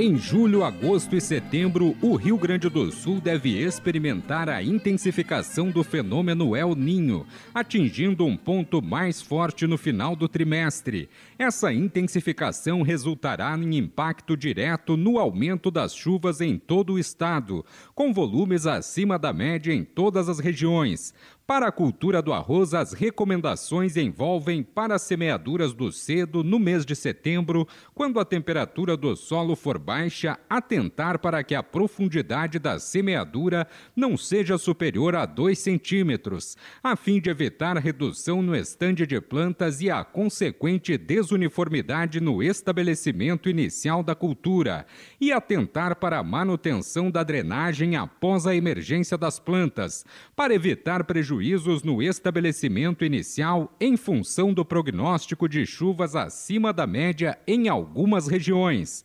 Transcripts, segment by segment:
Em julho, agosto e setembro, o Rio Grande do Sul deve experimentar a intensificação do fenômeno El Ninho, atingindo um ponto mais forte no final do trimestre. Essa intensificação resultará em impacto direto no aumento das chuvas em todo o estado, com volumes acima da média em todas as regiões. Para a cultura do arroz, as recomendações envolvem para semeaduras do cedo no mês de setembro, quando a temperatura do solo for baixa, atentar para que a profundidade da semeadura não seja superior a 2 centímetros, a fim de evitar redução no estande de plantas e a consequente desuniformidade no estabelecimento inicial da cultura, e atentar para a manutenção da drenagem após a emergência das plantas, para evitar prejuízos prejuízos no estabelecimento inicial em função do prognóstico de chuvas acima da média em algumas regiões.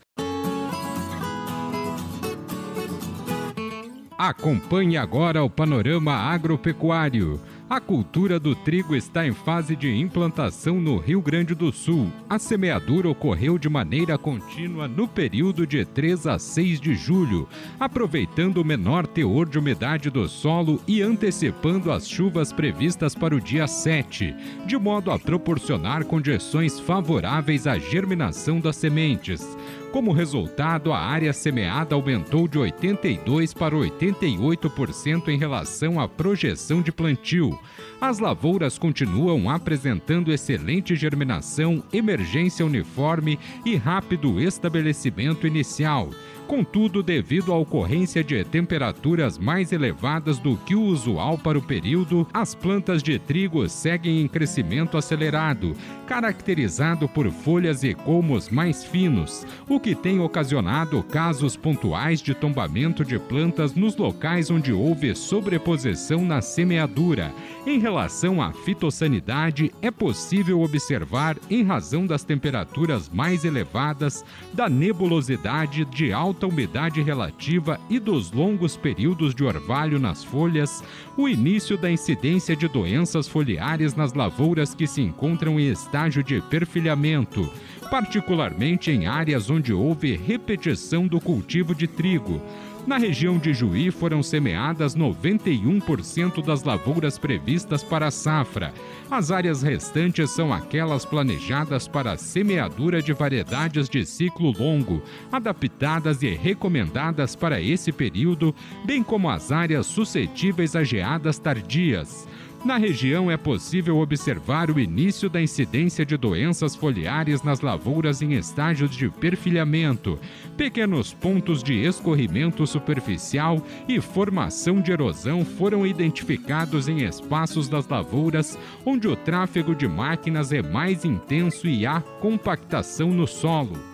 Acompanhe agora o panorama agropecuário. A cultura do trigo está em fase de implantação no Rio Grande do Sul. A semeadura ocorreu de maneira contínua no período de 3 a 6 de julho, aproveitando o menor teor de umidade do solo e antecipando as chuvas previstas para o dia 7, de modo a proporcionar condições favoráveis à germinação das sementes. Como resultado, a área semeada aumentou de 82% para 88% em relação à projeção de plantio. As lavouras continuam apresentando excelente germinação, emergência uniforme e rápido estabelecimento inicial. Contudo, devido à ocorrência de temperaturas mais elevadas do que o usual para o período, as plantas de trigo seguem em crescimento acelerado, caracterizado por folhas e colmos mais finos, o que tem ocasionado casos pontuais de tombamento de plantas nos locais onde houve sobreposição na semeadura. Em relação à fitossanidade, é possível observar, em razão das temperaturas mais elevadas, da nebulosidade de alta umidade relativa e dos longos períodos de orvalho nas folhas, o início da incidência de doenças foliares nas lavouras que se encontram em estágio de perfilhamento, particularmente em áreas onde houve repetição do cultivo de trigo na região de Juí foram semeadas 91% das lavouras previstas para a safra. As áreas restantes são aquelas planejadas para a semeadura de variedades de ciclo longo, adaptadas e recomendadas para esse período, bem como as áreas suscetíveis a geadas tardias. Na região é possível observar o início da incidência de doenças foliares nas lavouras em estágios de perfilhamento, pequenos pontos de escorrimento superficial e formação de erosão foram identificados em espaços das lavouras onde o tráfego de máquinas é mais intenso e há compactação no solo.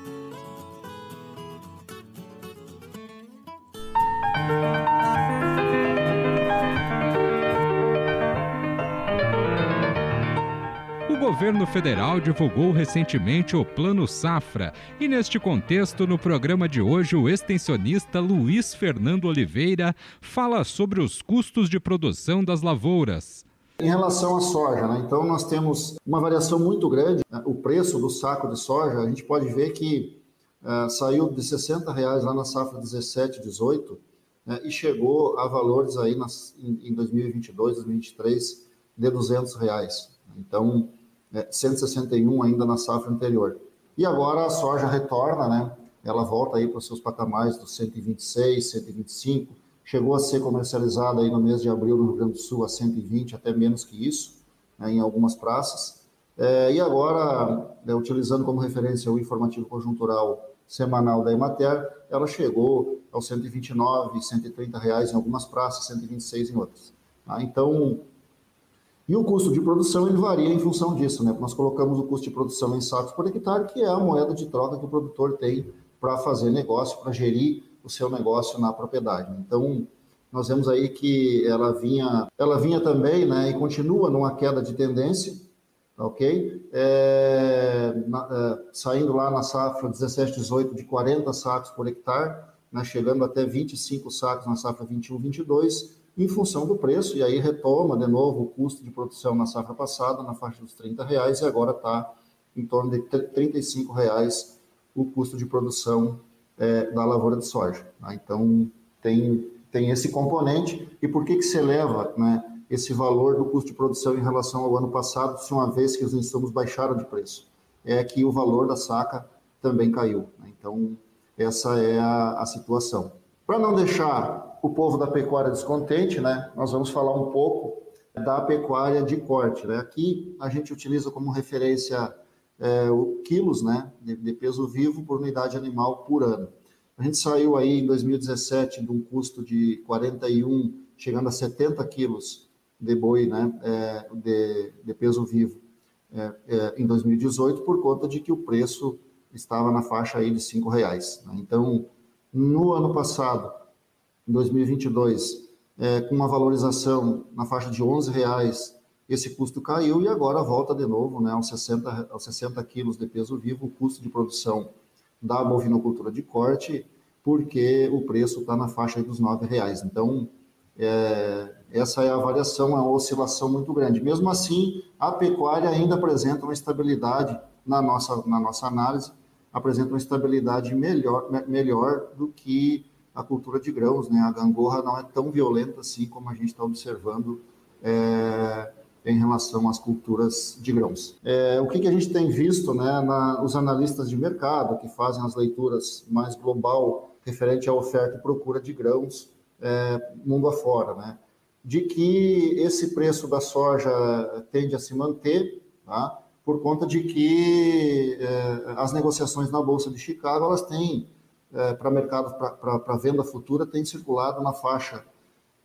Governo federal divulgou recentemente o Plano Safra e, neste contexto, no programa de hoje, o extensionista Luiz Fernando Oliveira fala sobre os custos de produção das lavouras. Em relação à soja, né? então nós temos uma variação muito grande. Né? O preço do saco de soja, a gente pode ver que uh, saiu de 60 reais lá na safra 17, 18 né? e chegou a valores aí nas, em, em 2022, 2023 de 200 reais. Então, é, 161 ainda na safra anterior. E agora a soja retorna, né? Ela volta aí para os seus patamares dos 126, 125, chegou a ser comercializada aí no mês de abril no Rio Grande do Sul a 120, até menos que isso, né, em algumas praças. É, e agora, é, utilizando como referência o informativo conjuntural semanal da Emater, ela chegou aos 129, 130 reais em algumas praças, 126 em outras. Tá? Então, e o custo de produção ele varia em função disso, né? Nós colocamos o custo de produção em sacos por hectare, que é a moeda de troca que o produtor tem para fazer negócio, para gerir o seu negócio na propriedade. Então, nós vemos aí que ela vinha, ela vinha também, né, e continua numa queda de tendência, ok? É, na, é, saindo lá na safra 17, 18 de 40 sacos por hectare, né, chegando até 25 sacos na safra 21, 22, em função do preço, e aí retoma de novo o custo de produção na safra passada, na faixa dos 30 reais, e agora está em torno de 35 reais o custo de produção é, da lavoura de soja. Tá? Então, tem, tem esse componente. E por que, que se eleva né, esse valor do custo de produção em relação ao ano passado, se uma vez que os insumos baixaram de preço? É que o valor da saca também caiu. Né? Então, essa é a, a situação. Para não deixar o povo da pecuária descontente, né, nós vamos falar um pouco da pecuária de corte. Né? Aqui a gente utiliza como referência é, o quilos né, de, de, peso vivo por unidade animal por ano. A gente saiu aí em 2017 de um custo de 41, chegando a 70 quilos de boi né, é, de, de, peso vivo é, é em 2018, por conta de que o preço estava na faixa aí de cinco reais. Né? Então, no ano passado, em 2022, é, com uma valorização na faixa de 11 reais esse custo caiu e agora volta de novo né, aos, 60, aos 60 quilos de peso vivo, o custo de produção da bovinocultura de corte, porque o preço está na faixa dos R$ reais. Então, é, essa é a variação, é uma oscilação muito grande. Mesmo assim, a pecuária ainda apresenta uma estabilidade na nossa, na nossa análise, apresenta uma estabilidade melhor, melhor do que a cultura de grãos. Né? A gangorra não é tão violenta assim como a gente está observando é, em relação às culturas de grãos. É, o que, que, a gente tem visto, né, na, os analistas de mercado que fazem as leituras mais global referente à oferta e procura de grãos é, mundo afora, né, de que esse preço da soja tende a se manter, tá, por conta de que é, as negociações na bolsa de Chicago elas têm é, para mercado para venda futura têm circulado na faixa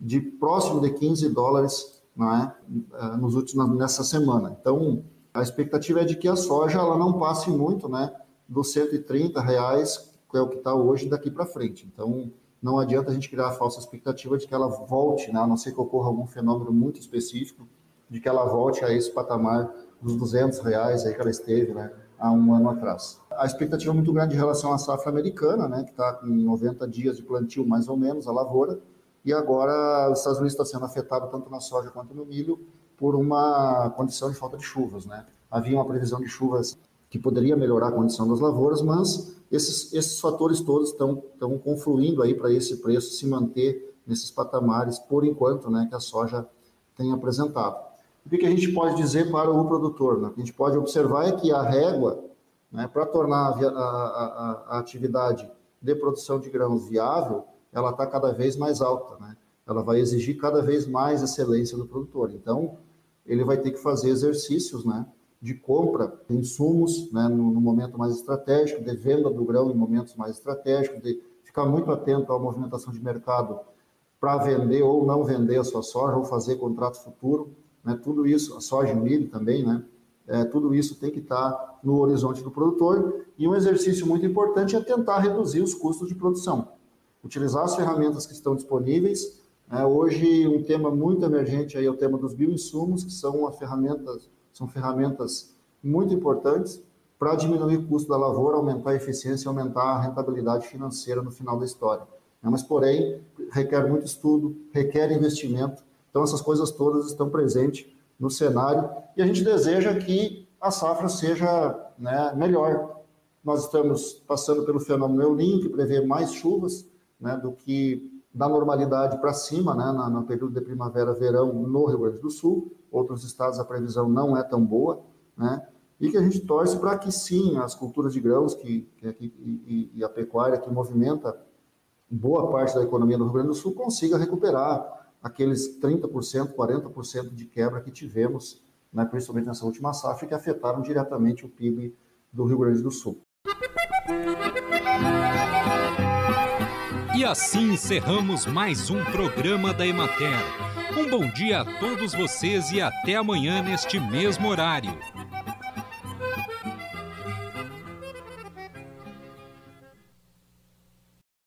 de próximo de 15 dólares não é? é? nos últimos nessa semana. Então, a expectativa é de que a soja ela não passe muito, né, dos 130 reais, que é o que está hoje daqui para frente. Então, não adianta a gente criar a falsa expectativa de que ela volte, né, a não ser que ocorra algum fenômeno muito específico, de que ela volte a esse patamar dos 200 reais aí que ela esteve, né, há um ano atrás. A expectativa é muito grande em relação à safra americana, né, que está com 90 dias de plantio mais ou menos, a lavoura, e agora os Estados Unidos está sendo afetado tanto na soja quanto no milho por uma condição de falta de chuvas, né? Havia uma previsão de chuvas que poderia melhorar a condição das lavouras, mas esses, esses fatores todos estão, confluindo aí para esse preço se manter nesses patamares, por enquanto, né, que a soja tem apresentado. O que, que a gente pode dizer para o produtor? Né? O que a gente pode observar é que a régua, né, para tornar a, a, a, atividade de produção de grãos viável, ela está cada vez mais alta, né? Ela vai exigir cada vez mais excelência do produtor. Então, ele vai ter que fazer exercícios, né? De compra de insumos, né? No, no momento mais estratégico, de venda do grão em momentos mais estratégicos, de ficar muito atento à movimentação de mercado para vender ou não vender a sua soja, ou fazer contrato futuro, né? Tudo isso, a soja e milho também, né? É, tudo isso tem que estar no horizonte do produtor. E um exercício muito importante é tentar reduzir os custos de produção utilizar as ferramentas que estão disponíveis. É, hoje, um tema muito emergente aí é o tema dos bioinsumos, que são, ferramentas, são ferramentas muito importantes para diminuir o custo da lavoura, aumentar a eficiência e aumentar a rentabilidade financeira no final da história. É, mas, porém, requer muito estudo, requer investimento. Então, essas coisas todas estão presentes no cenário e a gente deseja que a safra seja né, melhor. Nós estamos passando pelo fenômeno El Niño, que prevê mais chuvas, né, do que da normalidade para cima, né, no, no período de primavera-verão no Rio Grande do Sul. Outros estados a previsão não é tão boa, né, e que a gente torce para que sim, as culturas de grãos que, que, que e, a pecuária que movimenta boa parte da economia do Rio Grande do Sul consiga recuperar aqueles 30%, 40% de quebra que tivemos, né, principalmente nessa última safra, que afetaram diretamente o PIB do Rio Grande do Sul. E assim encerramos mais um programa da Emater. Um bom dia a todos vocês e até amanhã neste mesmo horário.